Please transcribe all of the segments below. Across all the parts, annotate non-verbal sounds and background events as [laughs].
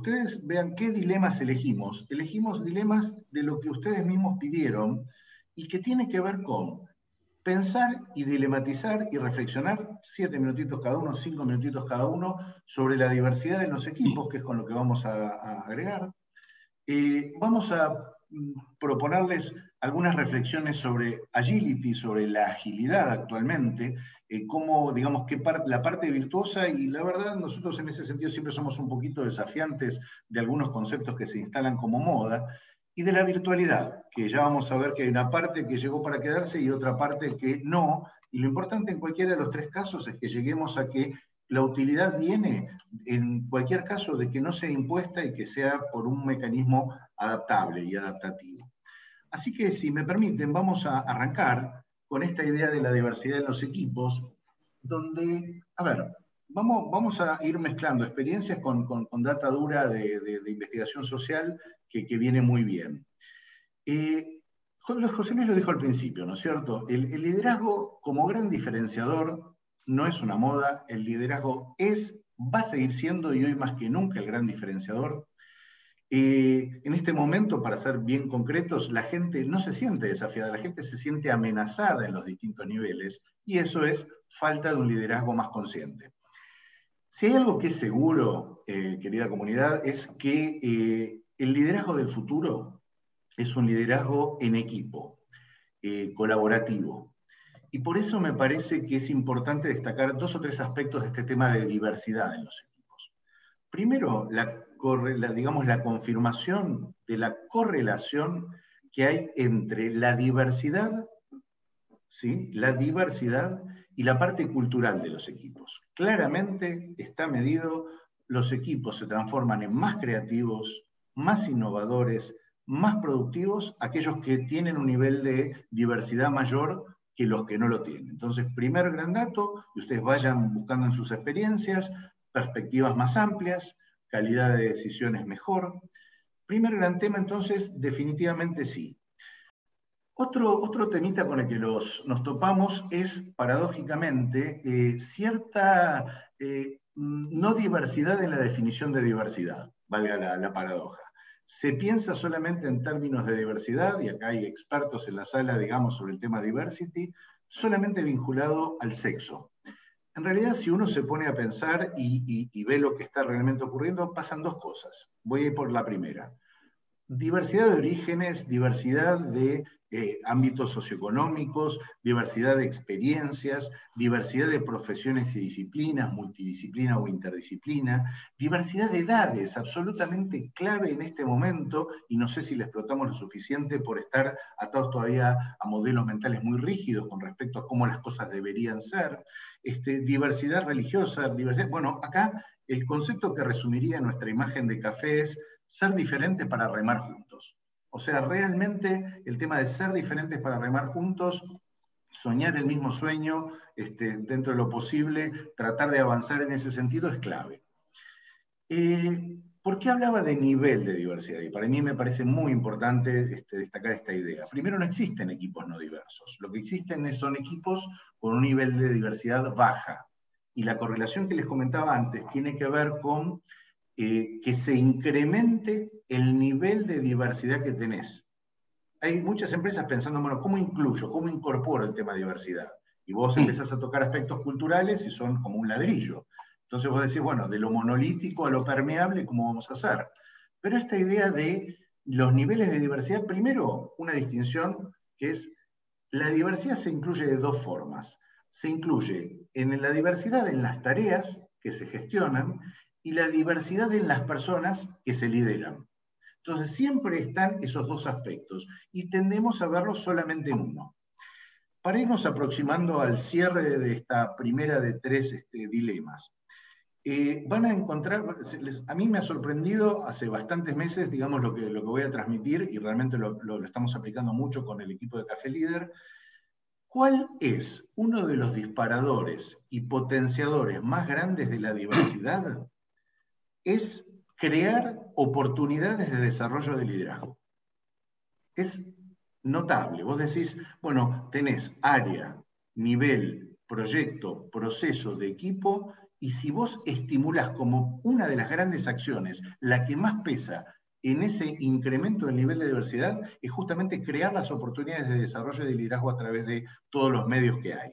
ustedes vean qué dilemas elegimos. Elegimos dilemas de lo que ustedes mismos pidieron y que tiene que ver con pensar y dilematizar y reflexionar siete minutitos cada uno, cinco minutitos cada uno, sobre la diversidad de los equipos, que es con lo que vamos a, agregar. Eh, vamos a mm, proponerles algunas reflexiones sobre agility, sobre la agilidad actualmente, eh, cómo, digamos, qué la parte virtuosa, y la verdad, nosotros en ese sentido siempre somos un poquito desafiantes de algunos conceptos que se instalan como moda, y de la virtualidad, que ya vamos a ver que hay una parte que llegó para quedarse y otra parte que no, y lo importante en cualquiera de los tres casos es que lleguemos a que la utilidad viene en cualquier caso de que no sea impuesta y que sea por un mecanismo adaptable y adaptativo. Así que si me permiten, vamos a arrancar con esta idea de la diversidad en los equipos, donde, a ver, vamos, vamos a ir mezclando experiencias con, data dura de, de investigación social que, viene muy bien. Eh, José Luis lo dijo al principio, ¿no es cierto? El, liderazgo como gran diferenciador no es una moda, el liderazgo es, va a seguir siendo y hoy más que nunca el gran diferenciador. Eh, en este momento, para ser bien concretos, la gente no se siente desafiada, la gente se siente amenazada en los distintos niveles y eso es falta de un liderazgo más consciente. Si hay algo que es seguro, eh, querida comunidad, es que el liderazgo del futuro es un liderazgo en equipo, eh, colaborativo. Y por eso me parece que es importante destacar dos o tres aspectos de este tema de diversidad en los equipos. Primero, la, digamos, la confirmación de la correlación que hay entre la diversidad, ¿sí? la diversidad y la parte cultural de los equipos. Claramente está medido, los equipos se transforman en más creativos, más innovadores, más productivos, aquellos que tienen un nivel de diversidad mayor que los que no lo tienen. Entonces, primer gran dato, ustedes vayan buscando en sus experiencias, perspectivas más amplias, calidad de decisiones mejor. Primer gran tema, entonces, definitivamente sí. Otro, otro temita con el que los, nos topamos es, paradójicamente, eh, cierta eh, no diversidad en la definición de diversidad, valga la paradoja se piensa solamente en términos de diversidad, y acá hay expertos en la sala, digamos, sobre el tema diversity, solamente vinculado al sexo. En realidad, si uno se pone a pensar y, ve lo que está realmente ocurriendo, pasan dos cosas. Voy a ir por la primera. Diversidad de orígenes, diversidad de eh, ámbitos socioeconómicos, diversidad de experiencias, diversidad de profesiones y disciplinas, multidisciplina o interdisciplina, diversidad de edades, absolutamente clave en este momento, y no sé si le explotamos lo suficiente por estar atados todavía a modelos mentales muy rígidos con respecto a cómo las cosas deberían ser, este, diversidad religiosa, diversidad, bueno, acá el concepto que resumiría nuestra imagen de café es ser diferente para remar juntos. O sea, realmente el tema de ser diferentes para remar juntos, soñar el mismo sueño, este, dentro de lo posible, tratar de avanzar en ese sentido es clave. Eh, ¿Por qué hablaba de nivel de diversidad? Y para mí me parece muy importante este, destacar esta idea. Primero, no existen equipos no diversos. Lo que existen son equipos con un nivel de diversidad baja. Y la correlación que les comentaba antes tiene que ver con eh, que se incremente el nivel de diversidad que tenés. Hay muchas empresas pensando, bueno, ¿cómo incluyo? ¿Cómo incorporo el tema de diversidad? Y vos empezás a tocar aspectos culturales y son como un ladrillo. Entonces vos decís, bueno, de lo monolítico a lo permeable, ¿cómo vamos a hacer? Pero esta idea de los niveles de diversidad, primero, una distinción que es, la diversidad se incluye de dos formas. Se incluye en la diversidad en las tareas que se gestionan y la diversidad en las personas que se lideran. Entonces siempre están esos dos aspectos y tendemos a verlos solamente en uno. Para irnos aproximando al cierre de esta primera de tres este, dilemas, eh, van a encontrar, a mí me ha sorprendido hace bastantes meses, digamos, lo que, lo que voy a transmitir, y realmente lo, lo estamos aplicando mucho con el equipo de Café Líder, ¿Cuál es uno de los disparadores y potenciadores más grandes de la diversidad? [clears throat] es crear oportunidades de desarrollo de liderazgo. Es notable. Vos decís, bueno, tenés área, nivel, proyecto, proceso de equipo Y si vos estimulás como una de las grandes acciones, la que más pesa en ese incremento del nivel de diversidad, es justamente crear las oportunidades de desarrollo y de liderazgo a través de todos los medios que hay.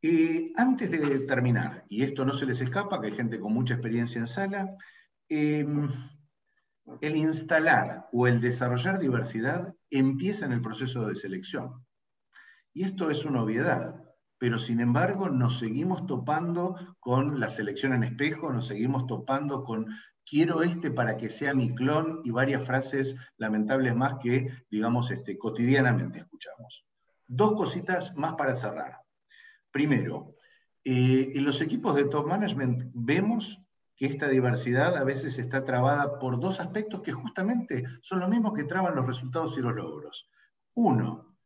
Eh, antes de terminar, y esto no se les escapa, que hay gente con mucha experiencia en sala, em, el instalar o el desarrollar diversidad empieza en el proceso de selección. Y esto es una obviedad, pero sin embargo nos seguimos topando con la selección en espejo, nos seguimos topando con quiero este para que sea mi clon y varias frases lamentables más que, digamos, este, cotidianamente escuchamos. Dos cositas más para cerrar. Primero, eh, en los equipos de top management vemos que esta diversidad a veces está trabada por dos aspectos que justamente son los mismos que traban los resultados y los logros. Uno,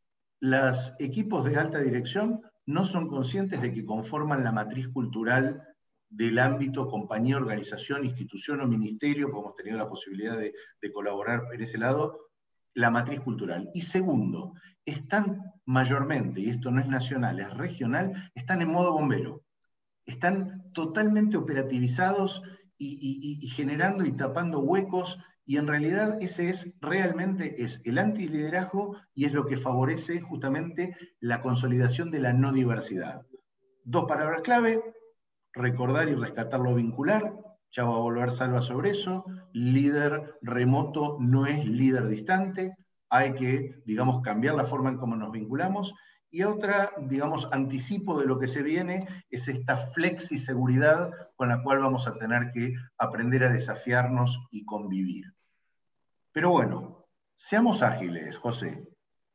los equipos de alta dirección no son conscientes de que conforman la matriz cultural del ámbito compañía, organización, institución o ministerio, como hemos tenido la posibilidad de, de colaborar en ese lado, la matriz cultural. Y segundo, están mayormente, y esto no es nacional, es regional, están en modo bombero están totalmente operativizados y, generando y tapando huecos, y en realidad ese es realmente es el antiliderazgo y es lo que favorece justamente la consolidación de la no diversidad. Dos palabras clave, recordar y rescatar lo vincular, ya va a volver Salva sobre eso, líder remoto no es líder distante, hay que, digamos, cambiar la forma en cómo nos vinculamos, y otra, digamos, anticipo de lo que se viene es esta flexi seguridad con la cual vamos a tener que aprender a desafiarnos y convivir. Pero bueno, seamos ágiles, José.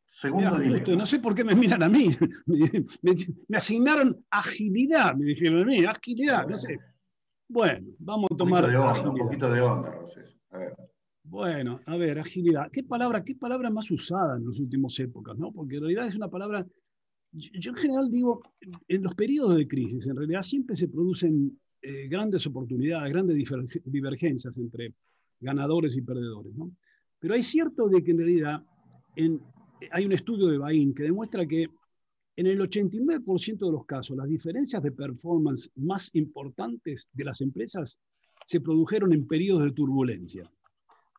Segundo dilema. No sé por qué me miran a mí. [laughs] Me, asignaron agilidad, me dijeron a mí, agilidad, no sé. Bueno, vamos a tomar. Un poquito de onda, un poquito de onda, José. A ver. Bueno, a ver, agilidad. ¿Qué palabra, qué palabra más usada en las últimas épocas? ¿no? Porque en realidad es una palabra yo en general digo, en los periodos de crisis, en realidad siempre se producen eh, grandes oportunidades, grandes divergencias entre ganadores y perdedores. ¿no? Pero hay cierto de que en realidad hay un estudio de Bain que demuestra que en el 89% de los casos las diferencias de performance más importantes de las empresas se produjeron en periodos de turbulencia.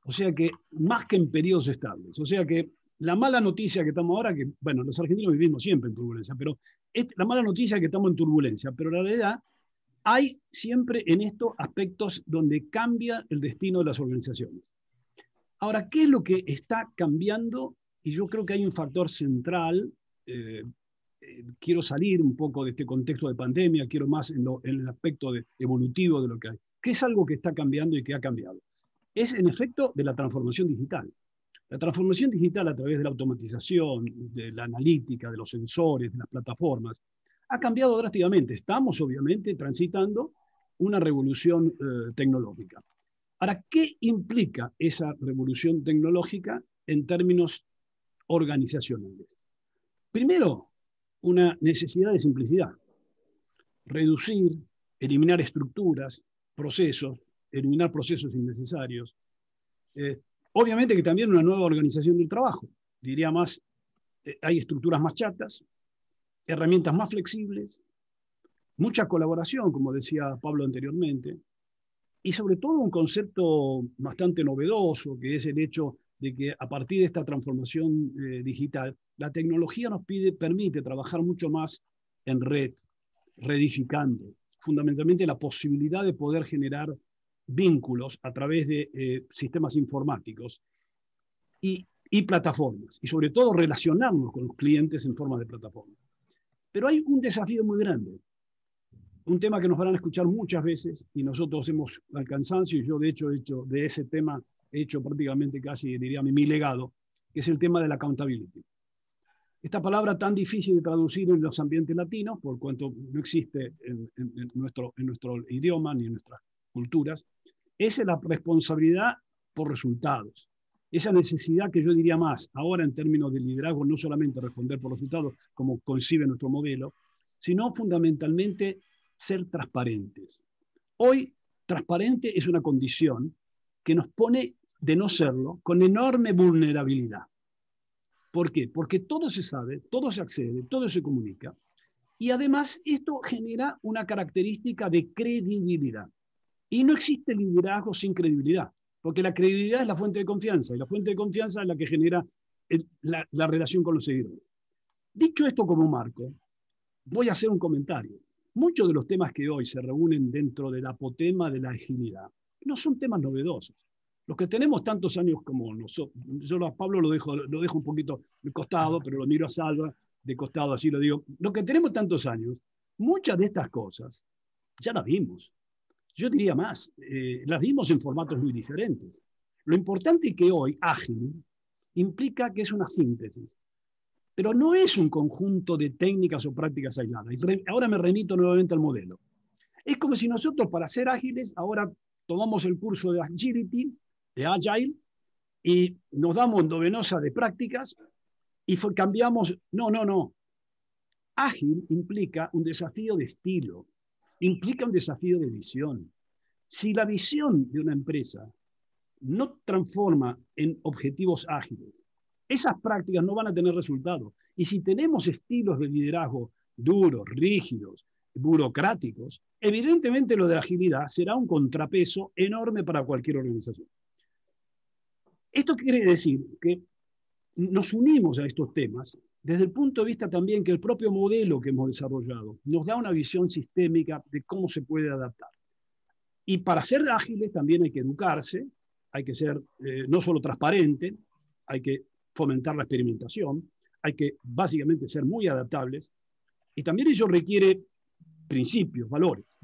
O sea que más que en periodos estables. O sea que la mala noticia que estamos ahora, que, bueno, los argentinos vivimos siempre en turbulencia, pero la mala noticia es que estamos en turbulencia, pero la realidad hay siempre en estos aspectos donde cambia el destino de las organizaciones. Ahora, ¿qué es lo que está cambiando? Y yo creo que hay un factor central. Eh, eh, quiero salir un poco de este contexto de pandemia, quiero más en, el aspecto evolutivo de lo que hay. ¿Qué es algo que está cambiando y que ha cambiado? Es en efecto de la transformación digital. La transformación digital a través de la automatización, de la analítica, de los sensores, de las plataformas, ha cambiado drásticamente. Estamos obviamente transitando una revolución eh, tecnológica. Ahora, ¿qué implica esa revolución tecnológica en términos organizacionales? Primero, una necesidad de simplicidad. Reducir, eliminar estructuras, procesos, eliminar procesos innecesarios, eh, Obviamente que también una nueva organización del trabajo. Diría más, eh, hay estructuras más chatas, herramientas más flexibles, mucha colaboración, como decía Pablo anteriormente, y sobre todo un concepto bastante novedoso, que es el hecho de que a partir de esta transformación eh, digital, la tecnología nos pide, permite trabajar mucho más en red, reedificando, fundamentalmente la posibilidad de poder generar vínculos a través de eh, sistemas informáticos y, plataformas, y sobre todo relacionarnos con los clientes en forma de plataforma. Pero hay un desafío muy grande, un tema que nos van a escuchar muchas veces y nosotros hemos al cansancio, y yo de hecho he hecho de ese tema, he hecho prácticamente casi, diría, mi legado, que es el tema de la accountability. Esta palabra tan difícil de traducir en los ambientes latinos, por cuanto no existe en, nuestro, en nuestro idioma ni en nuestras culturas, esa es la responsabilidad por resultados. Esa necesidad que yo diría más, ahora en términos de liderazgo, no solamente responder por resultados, como concibe nuestro modelo, sino fundamentalmente ser transparentes. Hoy, transparente es una condición que nos pone, de no serlo, con enorme vulnerabilidad. ¿Por qué? Porque todo se sabe, todo se accede, todo se comunica, Y además esto genera una característica de credibilidad. Y no existe liderazgo sin credibilidad, porque la credibilidad es la fuente de confianza y la fuente de confianza es la que genera la, la relación con los seguidores. Dicho esto como marco, voy a hacer un comentario. Muchos de los temas que hoy se reúnen dentro del apotema de la agilidad no son temas novedosos. Los que tenemos tantos años como nosotros, yo a Pablo lo dejo, lo dejo un poquito de costado, pero lo miro a Salva de costado, así lo digo. Los que tenemos tantos años, muchas de estas cosas ya las vimos. Yo diría más, eh, las vimos en formatos muy diferentes. Lo importante que hoy ágil implica que es una síntesis, pero no es un conjunto de técnicas o prácticas aisladas. ahora me remito nuevamente al modelo. Es como si nosotros para ser ágiles ahora tomamos el curso de Agility de Agile y nos damos endovenosa de prácticas y cambiamos. No, no, no. Ágil implica un desafío de estilo, implica un desafío de visión. Si la visión de una empresa no transforma en objetivos ágiles, esas prácticas no van a tener resultado. Y si tenemos estilos de liderazgo duros, rígidos, burocráticos, evidentemente lo de la agilidad será un contrapeso enorme para cualquier organización. Esto quiere decir que nos unimos a estos temas desde el punto de vista también que el propio modelo que hemos desarrollado nos da una visión sistémica de cómo se puede adaptar. Y para ser ágiles también hay que educarse, hay que ser eh, no solo transparente, hay que fomentar la experimentación, hay que básicamente ser muy adaptables y también eso requiere principios, valores.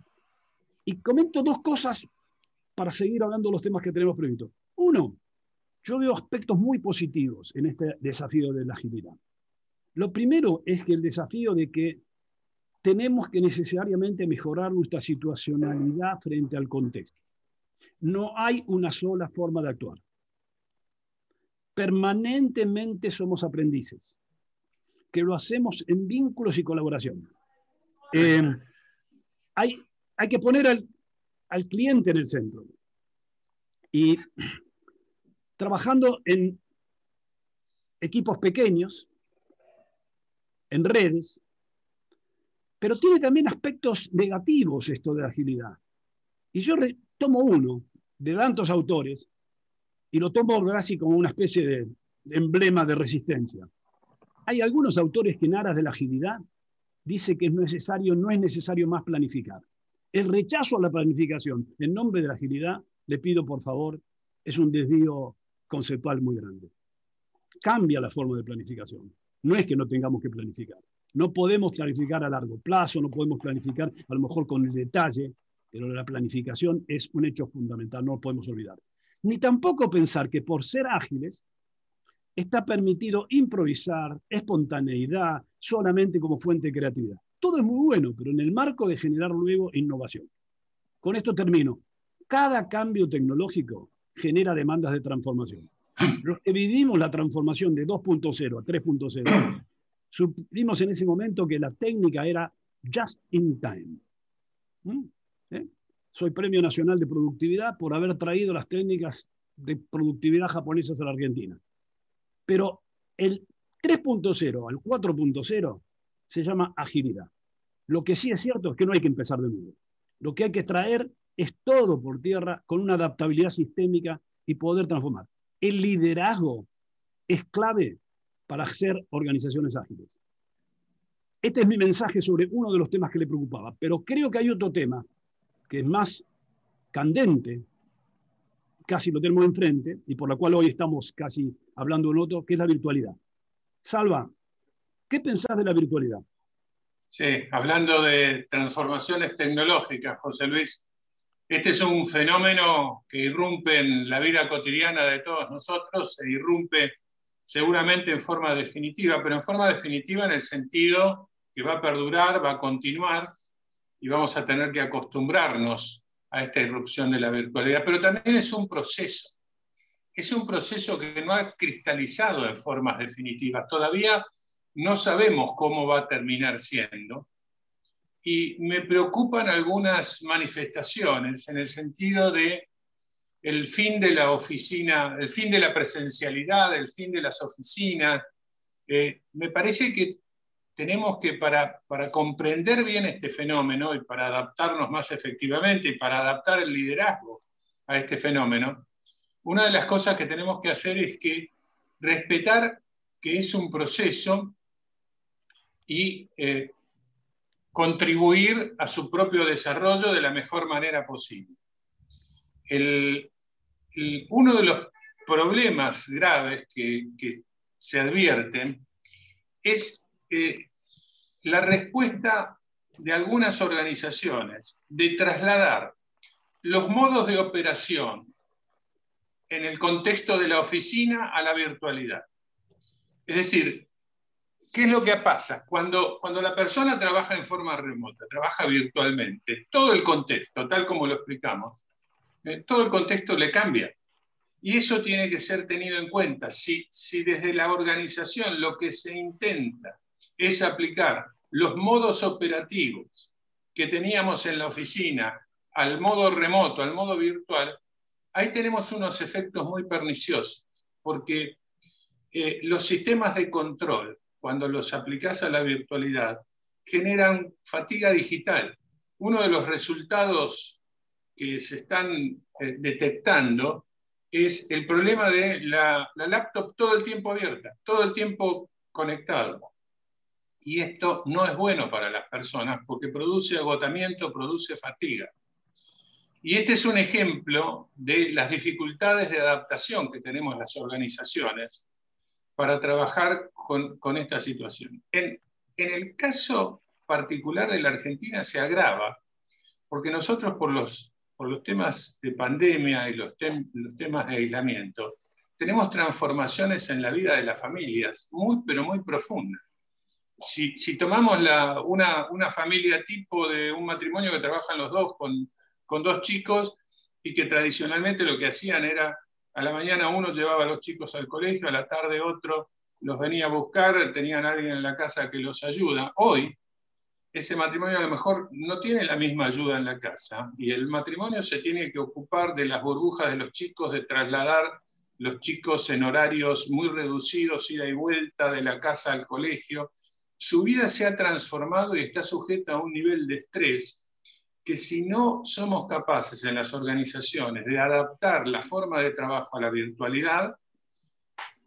Y comento dos cosas para seguir hablando de los temas que tenemos previstos. Uno, yo veo aspectos muy positivos en este desafío de la agilidad. Lo primero es que el desafío de que tenemos que necesariamente mejorar nuestra situacionalidad frente al contexto. No hay una sola forma de actuar. Permanentemente somos aprendices, que lo hacemos en vínculos y colaboración. Eh, hay, hay que poner al, al cliente en el centro. Y trabajando en equipos pequeños, en redes, pero tiene también aspectos negativos esto de agilidad. Y yo tomo uno de tantos autores y lo tomo casi como una especie de, emblema de resistencia. Hay algunos autores que en aras de la agilidad dice que es necesario, no es necesario más planificar. El rechazo a la planificación en nombre de la agilidad, le pido por favor, es un desvío conceptual muy grande. Cambia la forma de planificación. No es que no tengamos que planificar. No podemos planificar a largo plazo, no podemos planificar a lo mejor con el detalle, pero la planificación es un hecho fundamental, no lo podemos olvidar. Ni tampoco pensar que por ser ágiles está permitido improvisar, espontaneidad, solamente como fuente de creatividad. Todo es muy bueno, pero en el marco de generar luego innovación. Con esto termino. Cada cambio tecnológico genera demandas de transformación. Los que vivimos la transformación de 2.0 a 3.0, [clears throat] supimos en ese momento que la técnica era just in time. ¿Mm? ¿Eh? Soy Premio Nacional de Productividad por haber traído las técnicas de productividad japonesas a la Argentina. Pero el 3.0 al 4.0 se llama agilidad. Lo que sí es cierto es que no hay que empezar de nuevo. Lo que hay que traer es todo por tierra con una adaptabilidad sistémica y poder transformar. El liderazgo es clave para hacer organizaciones ágiles. Este es mi mensaje sobre uno de los temas que le preocupaba, pero creo que hay otro tema que es más candente, casi lo tenemos enfrente, y por la cual hoy estamos casi hablando en otro, que es la virtualidad. Salva, ¿qué pensás de la virtualidad? Sí, hablando de transformaciones tecnológicas, José Luis, este es un fenómeno que irrumpe en la vida cotidiana de todos nosotros e irrumpe seguramente en forma definitiva, pero en forma definitiva en el sentido que va a perdurar, va a continuar y vamos a tener que acostumbrarnos a esta irrupción de la virtualidad. Pero también es un proceso. Es un proceso que no ha cristalizado en formas definitivas. Todavía no sabemos cómo va a terminar siendo y me preocupan algunas manifestaciones en el sentido de el fin de la oficina, el fin de la presencialidad, el fin de las oficinas. Eh, me parece que tenemos que, para, para comprender bien este fenómeno y para adaptarnos más efectivamente y para adaptar el liderazgo a este fenómeno, una de las cosas que tenemos que hacer es que respetar que es un proceso y eh, contribuir a su propio desarrollo de la mejor manera posible. uno de los problemas graves que, se advierten es eh, la respuesta de algunas organizaciones de trasladar los modos de operación en el contexto de la oficina a la virtualidad. Es decir, ¿qué es lo que pasa? Cuando, cuando la persona trabaja en forma remota, trabaja virtualmente, todo el contexto, tal como lo explicamos, eh, todo el contexto le cambia. Y eso tiene que ser tenido en cuenta. Si, si desde la organización lo que se intenta es aplicar los modos operativos que teníamos en la oficina al modo remoto, al modo virtual, ahí tenemos unos efectos muy perniciosos, porque eh, los sistemas de control, cuando los aplicas a la virtualidad, generan fatiga digital. Uno de los resultados que se están eh, detectando es el problema de la, laptop todo el tiempo abierta, todo el tiempo conectado. Y esto no es bueno para las personas porque produce agotamiento, produce fatiga. Y este es un ejemplo de las dificultades de adaptación que tenemos las organizaciones para trabajar con, esta situación. En, el caso particular de la Argentina se agrava porque nosotros por los temas de pandemia y los, temas de aislamiento, tenemos transformaciones en la vida de las familias muy, pero muy profundas. Si, tomamos una, familia tipo de un matrimonio que trabajan los dos con dos chicos y que tradicionalmente lo que hacían era a la mañana uno llevaba a los chicos al colegio, a la tarde otro los venía a buscar, tenían a alguien en la casa que los ayuda. Hoy ese matrimonio a lo mejor no tiene la misma ayuda en la casa y el matrimonio se tiene que ocupar de las burbujas de los chicos, de trasladar los chicos en horarios muy reducidos, ida y vuelta de la casa al colegio. Su vida se ha transformado y está sujeta a un nivel de estrés que si no somos capaces en las organizaciones de adaptar la forma de trabajo a la virtualidad,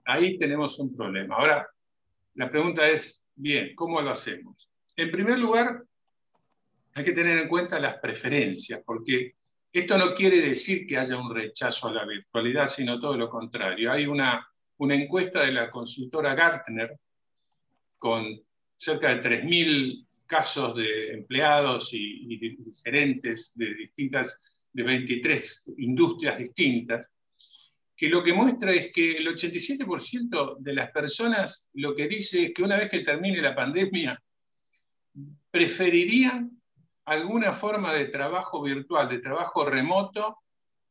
ahí tenemos un problema. Ahora, la pregunta es, bien, ¿cómo lo hacemos? En primer lugar, hay que tener en cuenta las preferencias, porque esto no quiere decir que haya un rechazo a la virtualidad, sino todo lo contrario. Hay una, una encuesta de la consultora Gartner con cerca de 3.000 casos de empleados y, y, gerentes de distintas, de 23 industrias distintas, que lo que muestra es que el 87% de las personas lo que dice es que una vez que termine la pandemia, preferirían alguna forma de trabajo virtual, de trabajo remoto,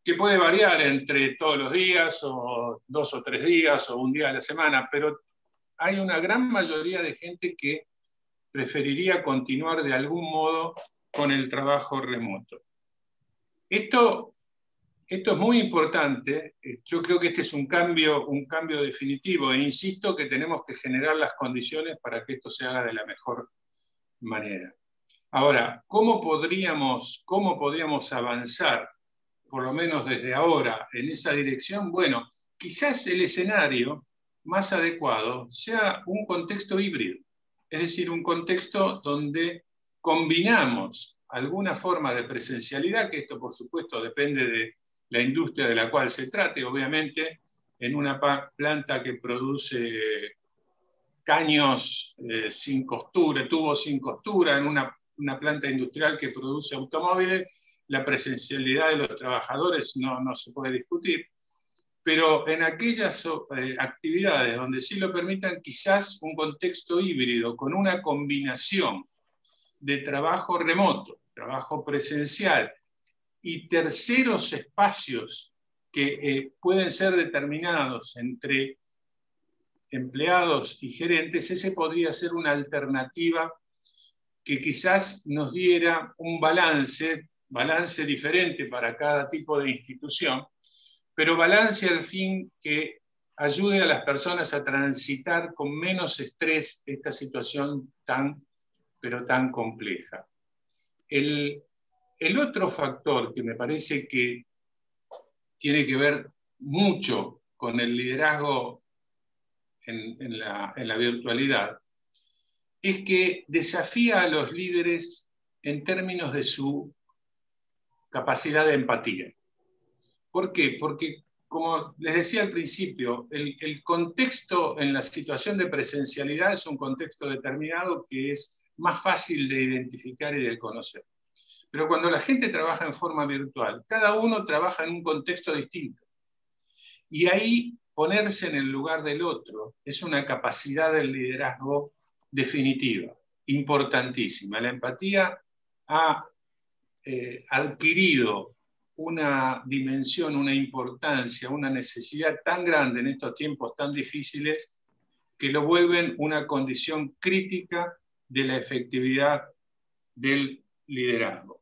que puede variar entre todos los días o dos o tres días o un día a la semana, pero hay una gran mayoría de gente que preferiría continuar de algún modo con el trabajo remoto. Esto, esto es muy importante. Yo creo que este es un cambio, un cambio definitivo e insisto que tenemos que generar las condiciones para que esto se haga de la mejor manera. Ahora, ¿cómo podríamos, ¿cómo podríamos avanzar, por lo menos desde ahora, en esa dirección? Bueno, quizás el escenario más adecuado sea un contexto híbrido, es decir, un contexto donde combinamos alguna forma de presencialidad, que esto por supuesto depende de la industria de la cual se trate, obviamente en una planta que produce caños eh, sin costura, tubos sin costura, en una, planta industrial que produce automóviles, la presencialidad de los trabajadores no, no se puede discutir, pero en aquellas eh, actividades donde sí lo permitan, quizás un contexto híbrido con una combinación de trabajo remoto, trabajo presencial y terceros espacios que eh, pueden ser determinados entre empleados y gerentes, ese podría ser una alternativa que quizás nos diera un balance, balance diferente para cada tipo de institución, pero balance al fin que ayude a las personas a transitar con menos estrés esta situación tan, pero tan compleja. El, otro factor que me parece que tiene que ver mucho con el liderazgo en, la, en la virtualidad es que desafía a los líderes en términos de su capacidad de empatía. ¿Por qué? Porque, como les decía al principio, el, contexto en la situación de presencialidad es un contexto determinado que es más fácil de identificar y de conocer. Pero cuando la gente trabaja en forma virtual, cada uno trabaja en un contexto distinto. Y ahí ponerse en el lugar del otro es una capacidad del liderazgo definitiva, importantísima. La empatía ha eh, adquirido una dimensión, una importancia, una necesidad tan grande en estos tiempos tan difíciles que lo vuelven una condición crítica de la efectividad del liderazgo.